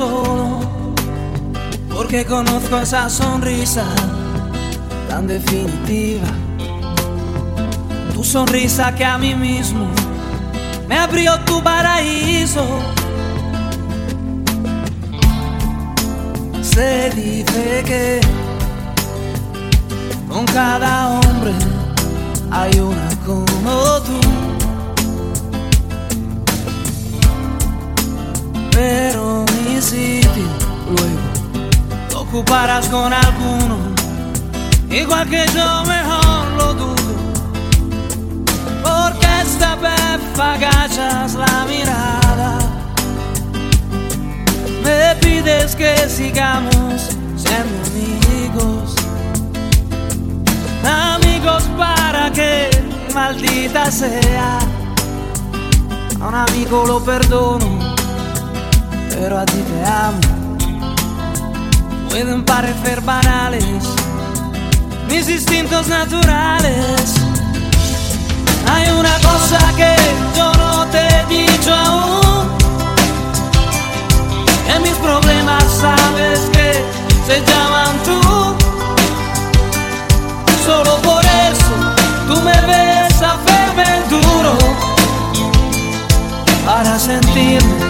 solo, porque conozco esa sonrisa tan definitiva. Tu sonrisa que a mí mismo me abrió tu paraíso. Se dice que con cada hombre hay una como tú. Luego lo ocuparás con alguno, igual que yo mejor lo dudo. Porque esta vez agachas la mirada, me pides que sigamos siendo amigos. Amigos para que maldita sea. A un amigo lo perdono, pero a ti te amo. Pueden parecer banales mis instintos naturales. Hay una cosa que yo no te he dicho aún. En mis problemas sabes que se llaman tú. Solo por eso tú me ves hacerme duro para sentirme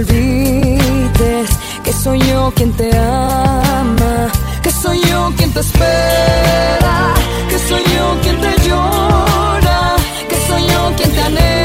olvides que soy yo quien te ama, que soy yo quien te espera, que soy yo quien te llora, que soy yo quien te anhela.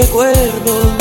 Recuerdo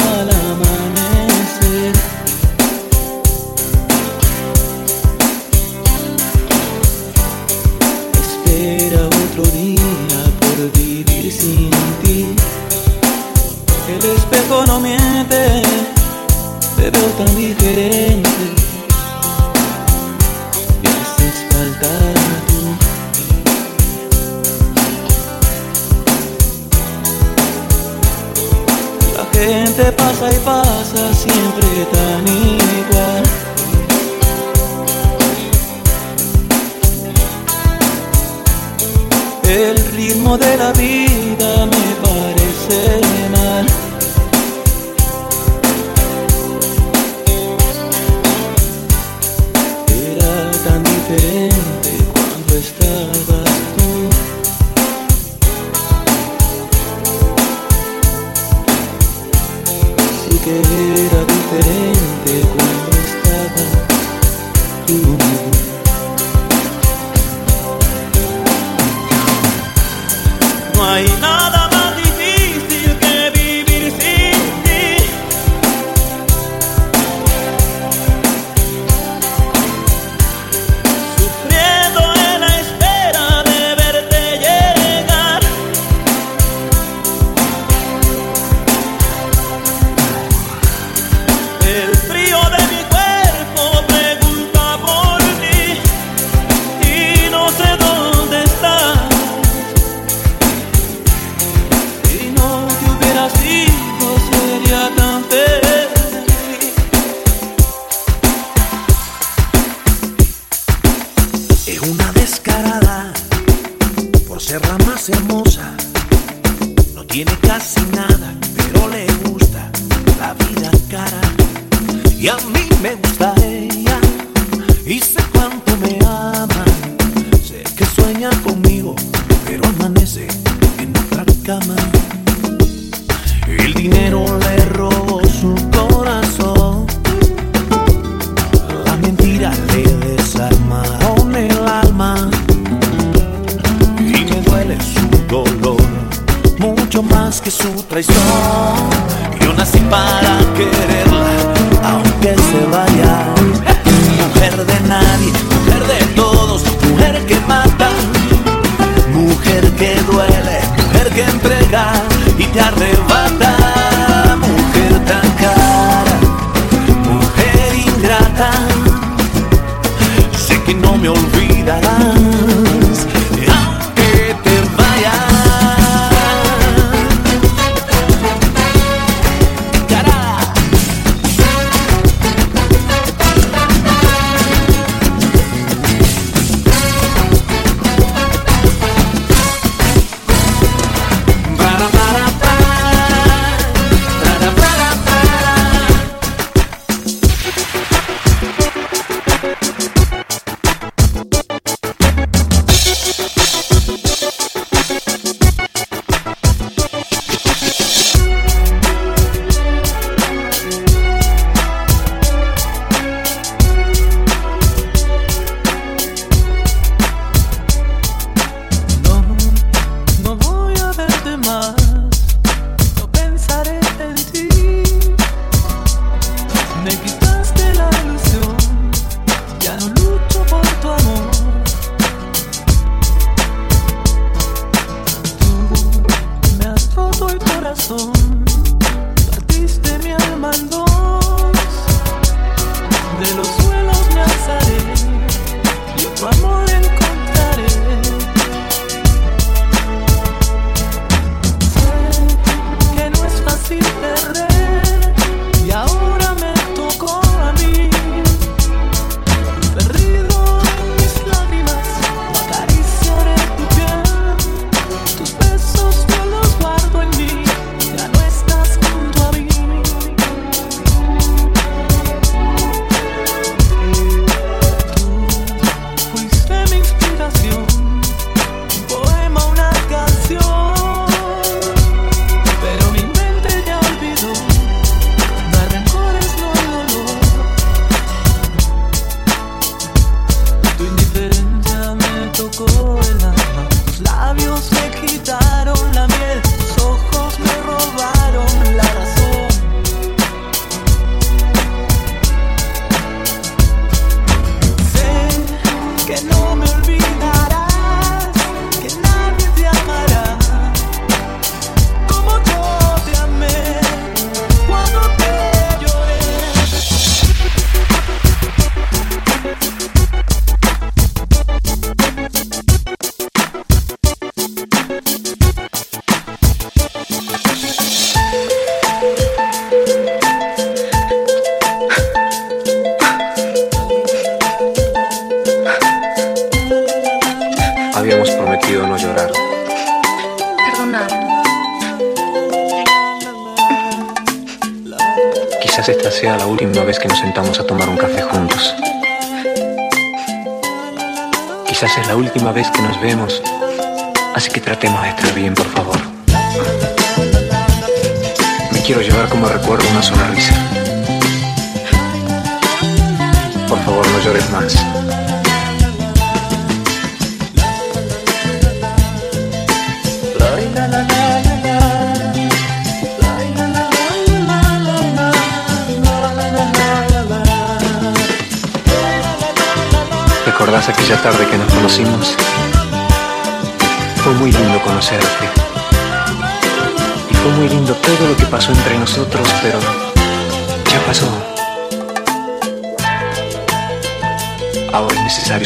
traición.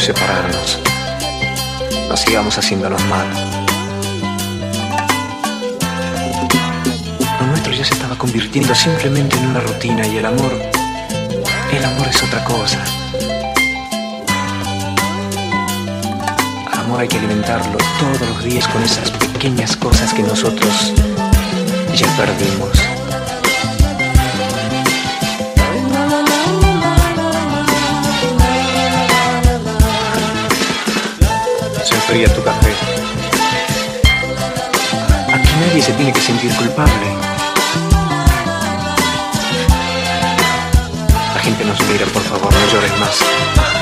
Separarnos. No sigamos haciéndonos mal. Lo nuestro ya se estaba convirtiendo simplemente en una rutina y el amor, el amor es otra cosa. Al amor hay que alimentarlo todos los días con esas pequeñas cosas que nosotros ya perdimos. Se enfría tu café. Aquí nadie se tiene que sentir culpable. La gente nos mira, por favor, no llores más.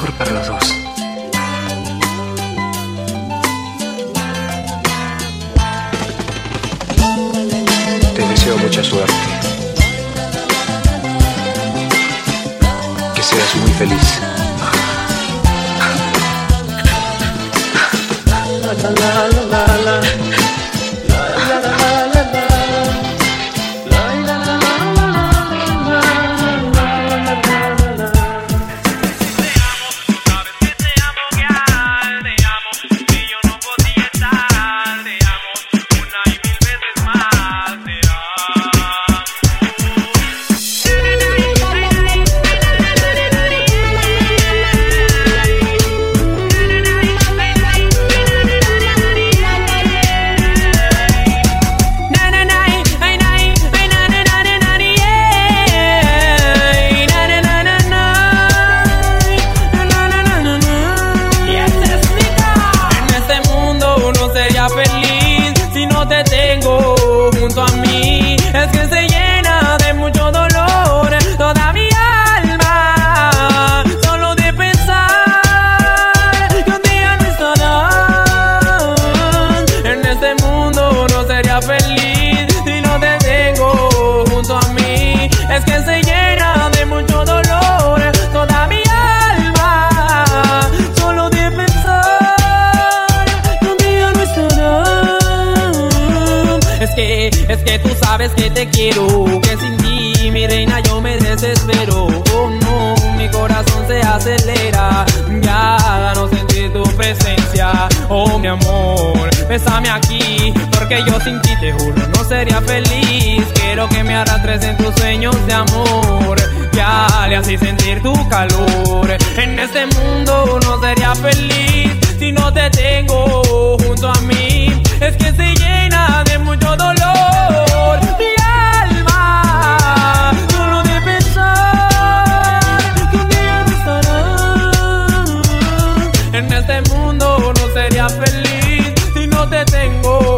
Mejor para los dos. Te deseo mucha suerte. Que seas muy feliz. Es que tú sabes que te quiero, que sin ti, mi reina, yo me desespero. Oh no, mi corazón se acelera, ya no sentir tu presencia. Oh mi amor, bésame aquí, porque yo sin ti te juro no sería feliz. Quiero que me arrastres en tus sueños de amor, ya le así sentir tu calor. En este mundo no sería feliz si no te tengo junto a mí. Es que se llena de mucho dolor mi alma. Solo de pensar que un día no estarás. En este mundo no sería feliz si no te tengo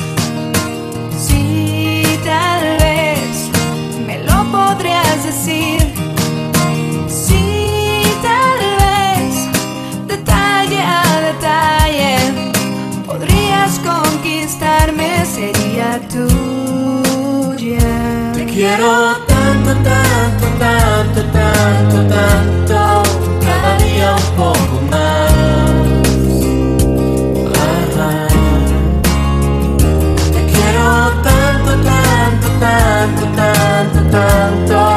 conquistarme, sería tuya. Te quiero tanto, tanto, tanto, tanto, tanto, cada día un poco más. Te quiero tanto, tanto, tanto, tanto, tanto,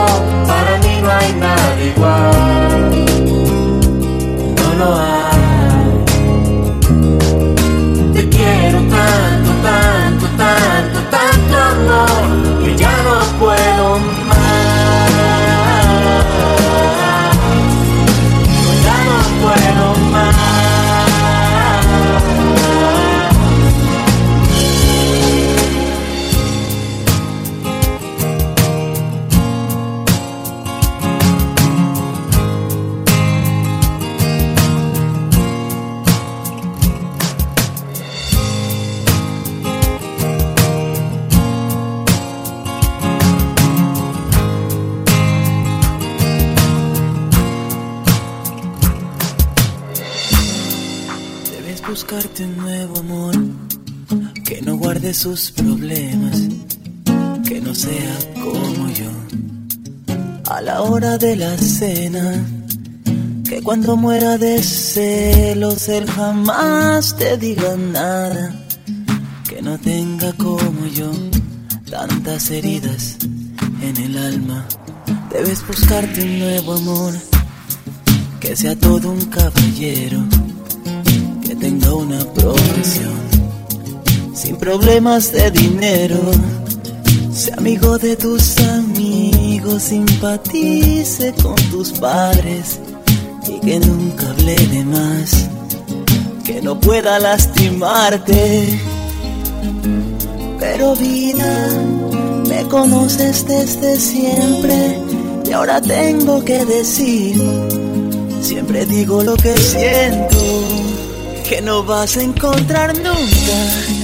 sus problemas, que no sea como yo. A la hora de la cena, que cuando muera de celos él jamás te diga nada, que no tenga como yo tantas heridas en el alma. Debes buscarte un nuevo amor que sea todo un caballero que tenga una profesión problemas de dinero. Sea amigo de tus amigos, simpatice con tus padres y que nunca hable de más, que no pueda lastimarte. Pero vida, me conoces desde siempre y ahora tengo que decir, siempre digo lo que siento que no vas a encontrar nunca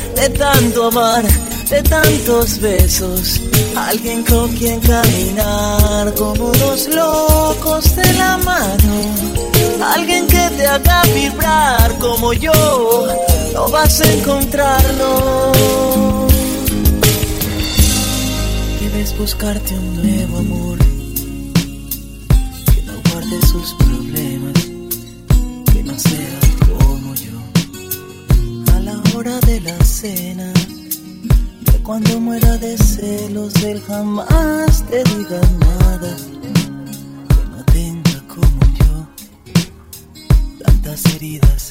de tanto amar, de tantos besos. Alguien con quien caminar como dos locos de la mano. Alguien que te haga vibrar como yo. No vas a encontrarlo. Debes buscarte un nuevo amor de cuando muera de celos él jamás te diga nada. Que no tenga como yo tantas heridas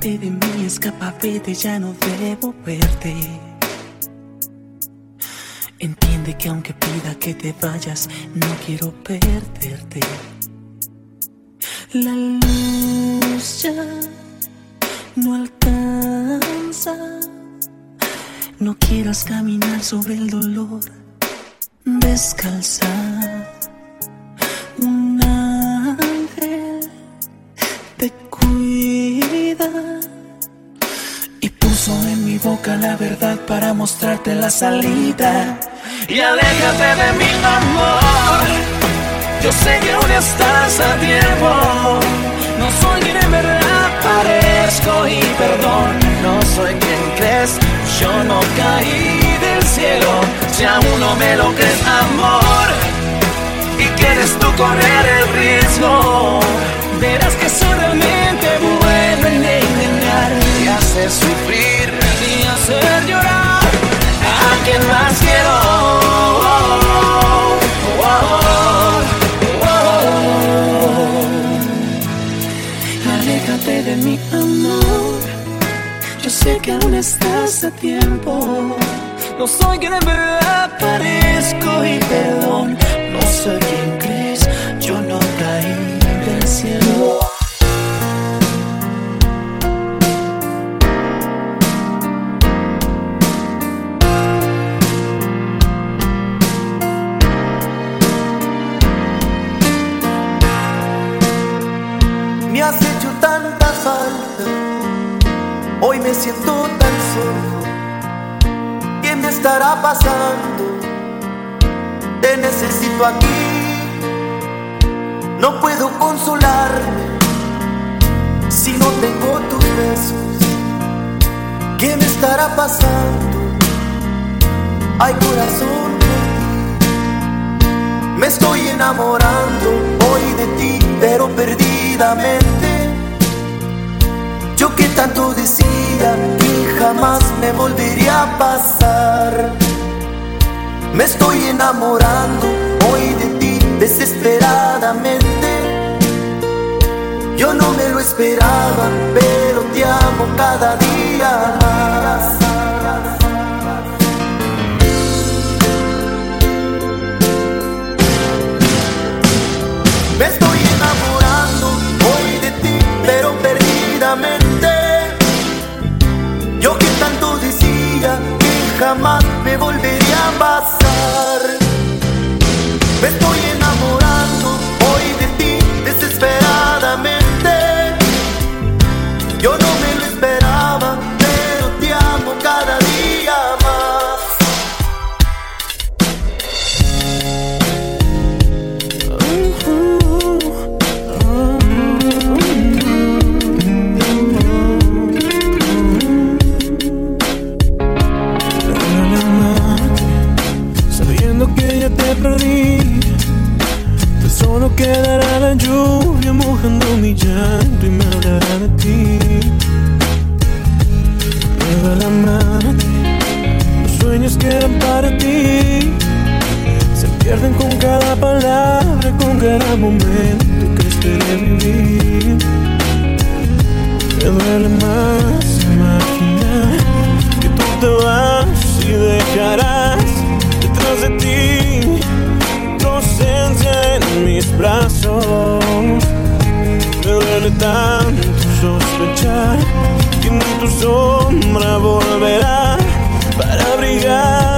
De mí, escapa, vete, ya no debo verte. Entiende que aunque pida que te vayas, no quiero perderte. La luz ya no alcanza. No quieras caminar sobre el dolor descalza. Boca la verdad para mostrarte la salida. Y aléjate de mi amor. Yo sé que aún estás a tiempo. No soy quien en verdad parezco y perdón. No soy quien crees. Yo no caí del cielo. Si aún no me lo crees, amor. Y quieres tú correr el riesgo. Verás que soy realmente bueno en engañar y hacer sufrir hacer llorar a quien más quiero. Aléjate de mi amor. Yo sé que aún estás a tiempo. No soy quien en verdad parezco y perdón. No soy quien crees. Yo no caí del cielo. Me siento tan solo. ¿Qué me estará pasando? Te necesito aquí, no puedo consolarme si no tengo tus besos. ¿Qué me estará pasando? Ay corazón, me estoy enamorando hoy de ti, pero perdidamente. Yo que tanto decía que jamás me volvería a pasar. Me estoy enamorando hoy de ti desesperadamente. Yo no me lo esperaba, pero te amo cada día más. Me estoy enamorando hoy de ti, pero perdidamente. Jamás me volvería Los sueños que eran para ti Se pierden con cada palabra, con cada momento que esperé vivir Me duele más imaginar que tú te vas y dejarás detrás de ti tu ausencia en mis brazos. Me duele tanto sospechar que ni tu sombra volverá para brillar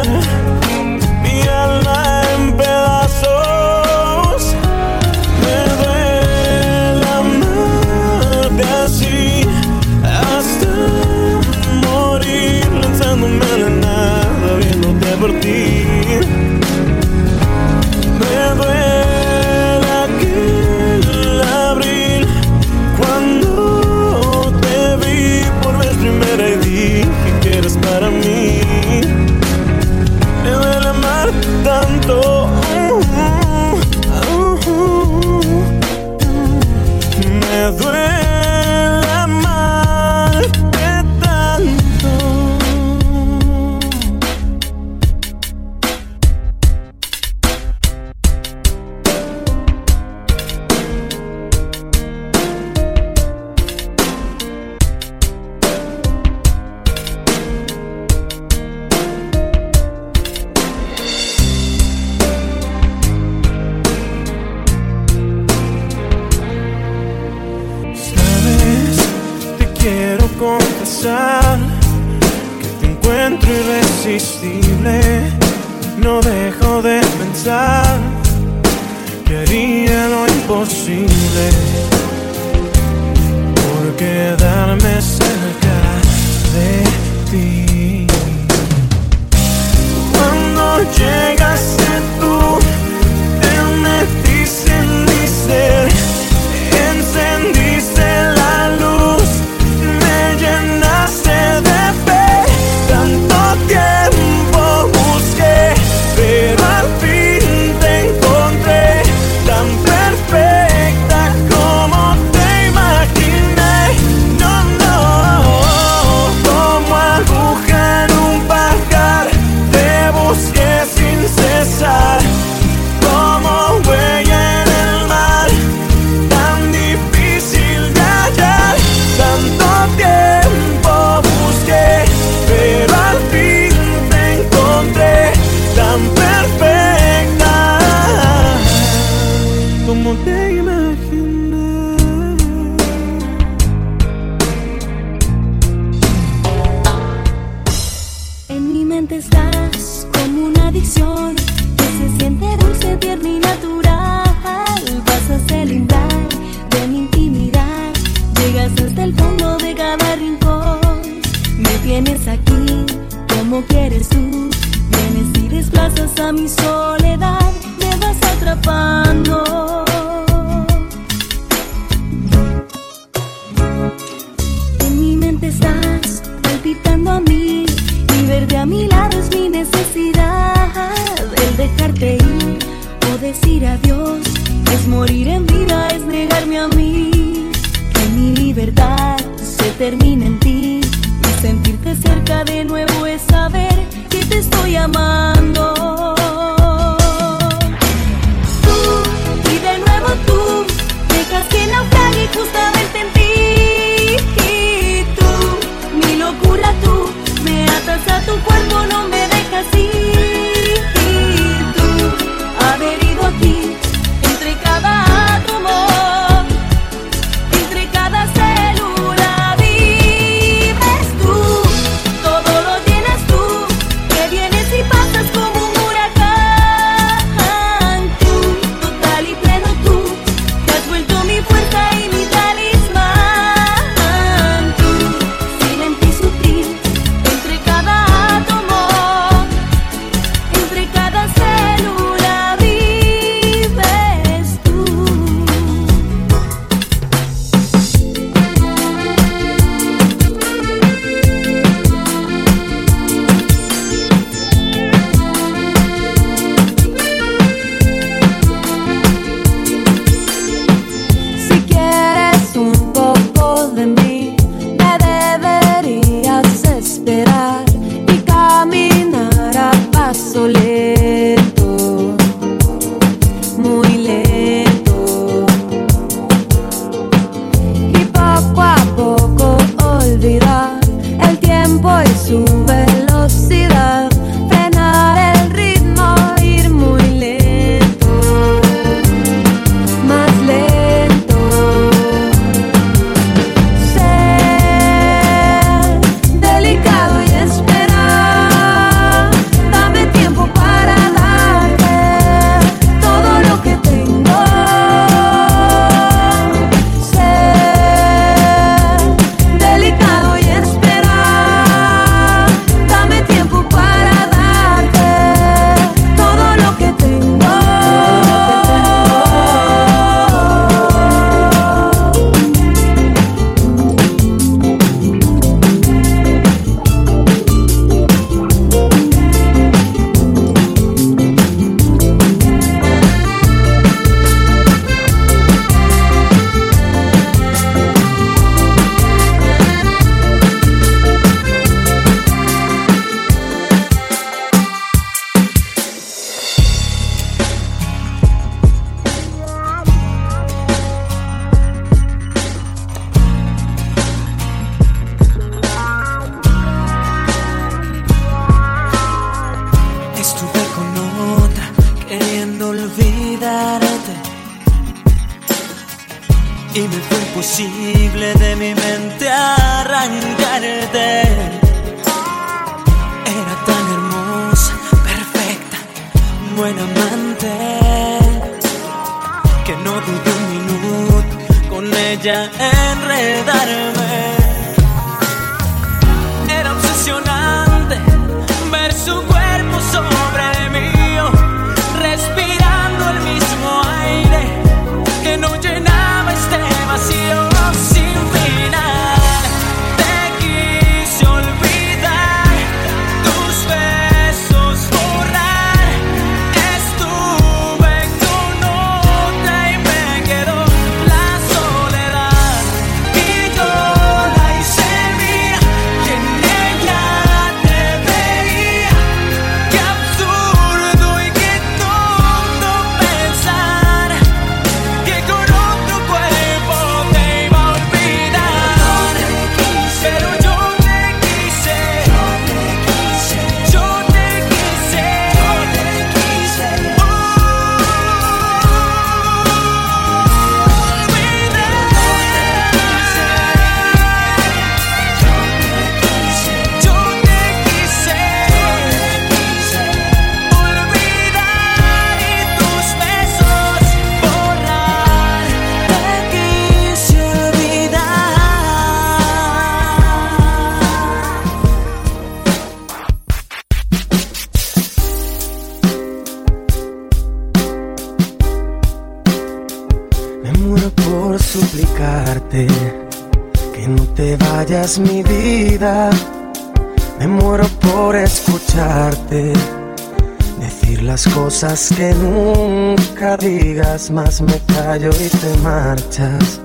cosas que nunca digas, más me callo y te marchas.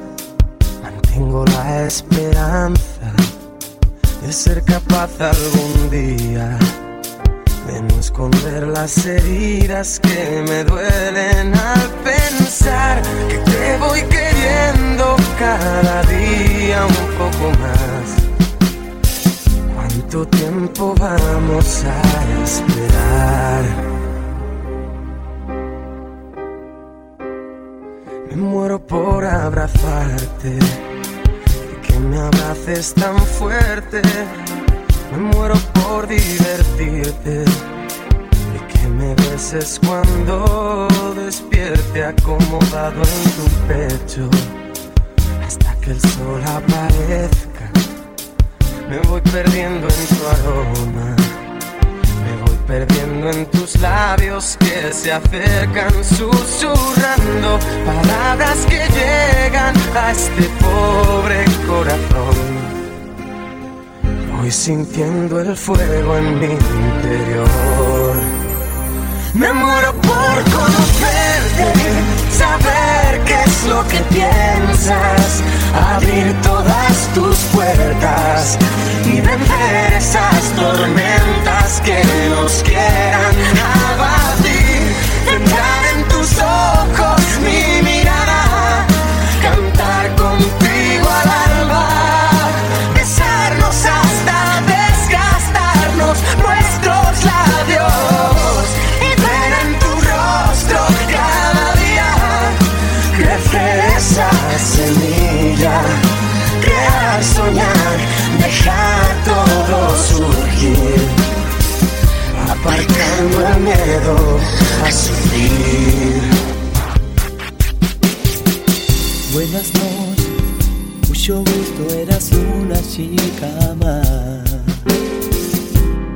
Mantengo la esperanza de ser capaz algún día de no esconder las heridas que me duelen que se acercan susurrando palabras que llegan a este pobre corazón. Voy sintiendo el fuego en mi interior. Me muero por conocerte, saber qué es lo que piensas, abrir todas tus puertas y vencer esas tormentas que nos quieran abatir. A sufrir. Buenas noches, mucho gusto, eras una chica más.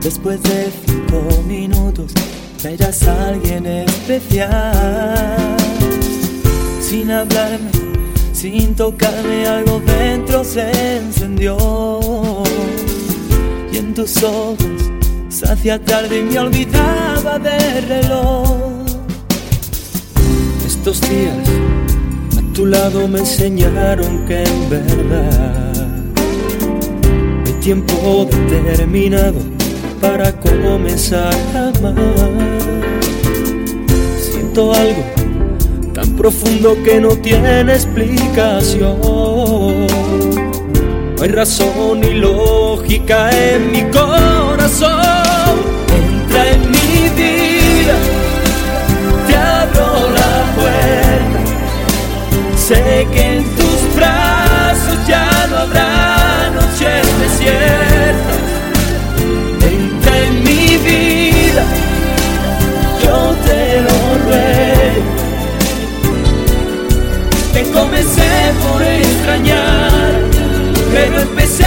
Después de cinco minutos, ya eras alguien especial. Sin hablarme, sin tocarme, algo dentro se encendió. Y en tus ojos se tarde y me olvidaba del reloj. Estos días a tu lado me enseñaron que en verdad mi tiempo determinado para comenzar a amar. Siento algo tan profundo que no tiene explicación. No hay razón ni lógica en mi corazón. Entra en mi vida, te abro la puerta. Sé que en tus brazos ya no habrá noches desiertas. Entra en mi vida, yo te lo ruego. Te comencé por extrañar, pero empecé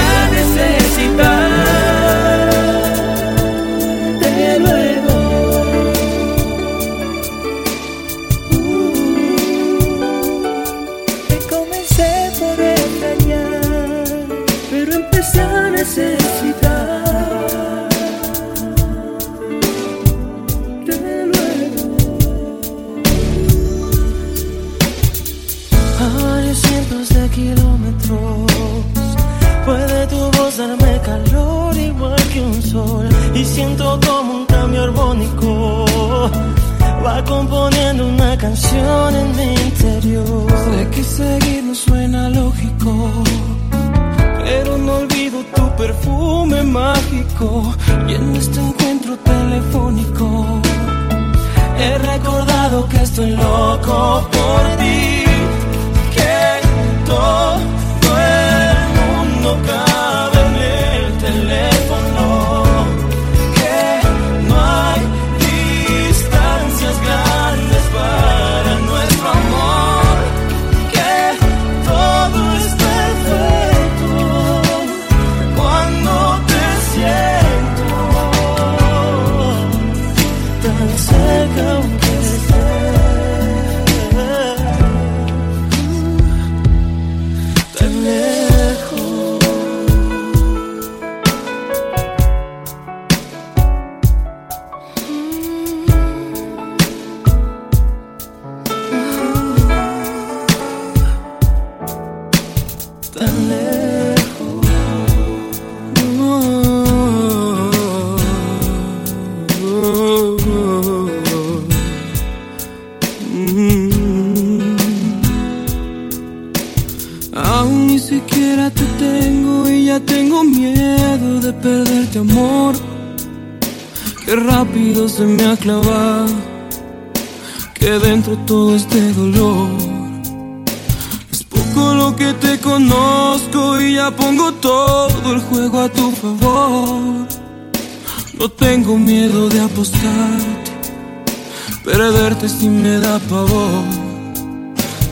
si me da pavor.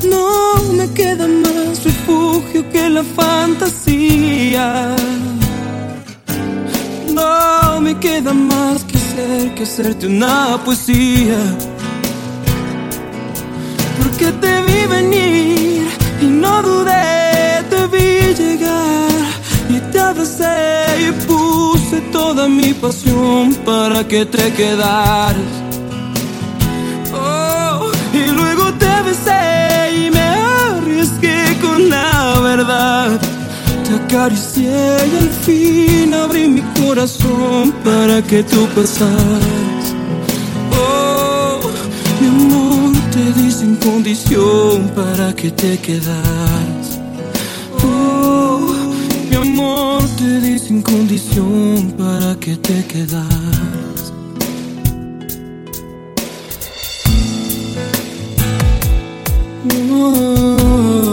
No me queda más refugio que la fantasía. No me queda más que hacer que hacerte una poesía. Porque te vi venir y no dudé, te vi llegar y te abracé y puse toda mi pasión para que te quedaras. Acaricié y al fin abrí mi corazón para que tú pasaras. Oh, mi amor, te di sin condición para que te quedaras. Oh, mi amor, te di sin condición para que te quedaras. Si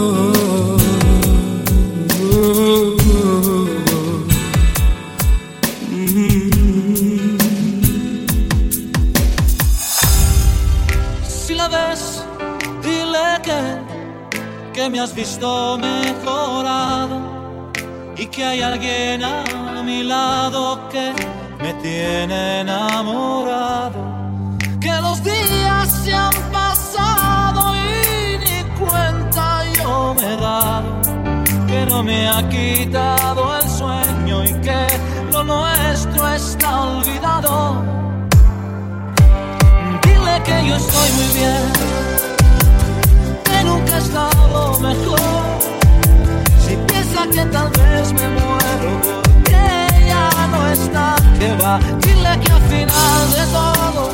que me has visto mejorado y que hay alguien a mi lado que me tiene enamorado. Que los días se han pasado y ni cuenta yo me he dado. Que no me ha quitado el sueño y que lo nuestro está olvidado. Dile que yo estoy muy bien, nunca he estado mejor. Si piensa que tal vez me muero porque ya no está, que va. Dile que al final de todo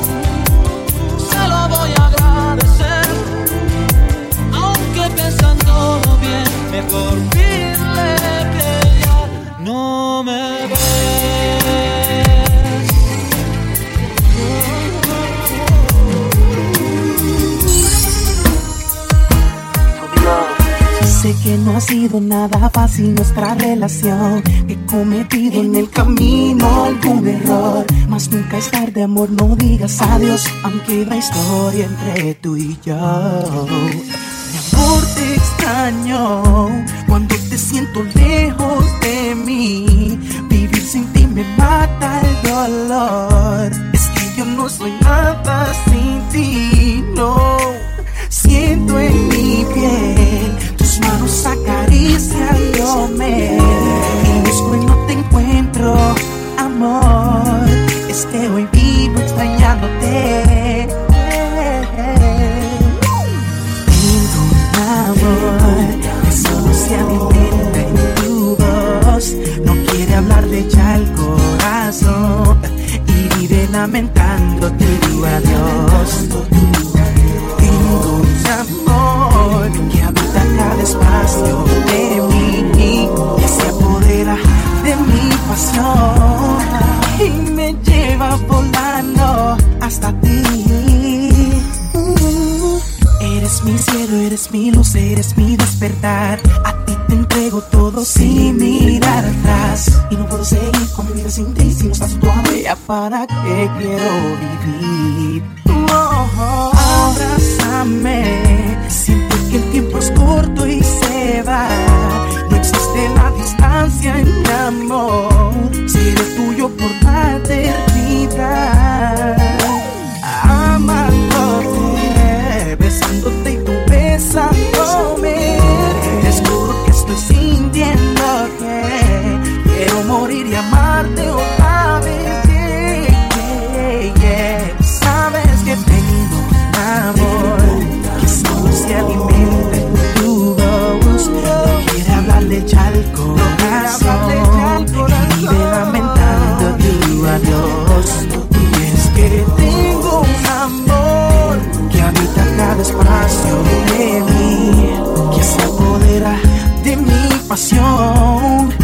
se lo voy a agradecer. Aunque pensándolo bien, mejor dile que ya no me sé que no ha sido nada fácil nuestra relación. He cometido en el camino algún error. Mas nunca es tarde, amor, no digas adiós. Aunque la historia entre tú y yo. Mi amor, te extraño cuando te siento lejos de mí. Vivir sin ti me mata el dolor. Es que yo no soy nada sin ti, no. Siento en mi piel tus manos acariciándome. Y busco y no te encuentro, amor. Es que hoy vivo extrañándote. Tengo un amor que solo se alimenta en tu voz. No quiere hablarle ya al corazón y vive lamentándote tu adiós. Y me lleva volando hasta ti. Eres mi cielo, eres mi luz, eres mi despertar. A ti te entrego todo sin mirar atrás. Y no puedo seguir con mi vida sin ti. Si no estás mí, ¿ya ¿para qué quiero vivir? Oh, oh, abrázame. El tiempo es corto y se va. No existe la distancia en mi amor. Seré tuyo por la eternidad. Amándote, besándote y tú besándome. Al corazón y vive lamentando tu adiós. Y es que tengo un amor que habita cada espacio de mí, que se apodera de mi pasión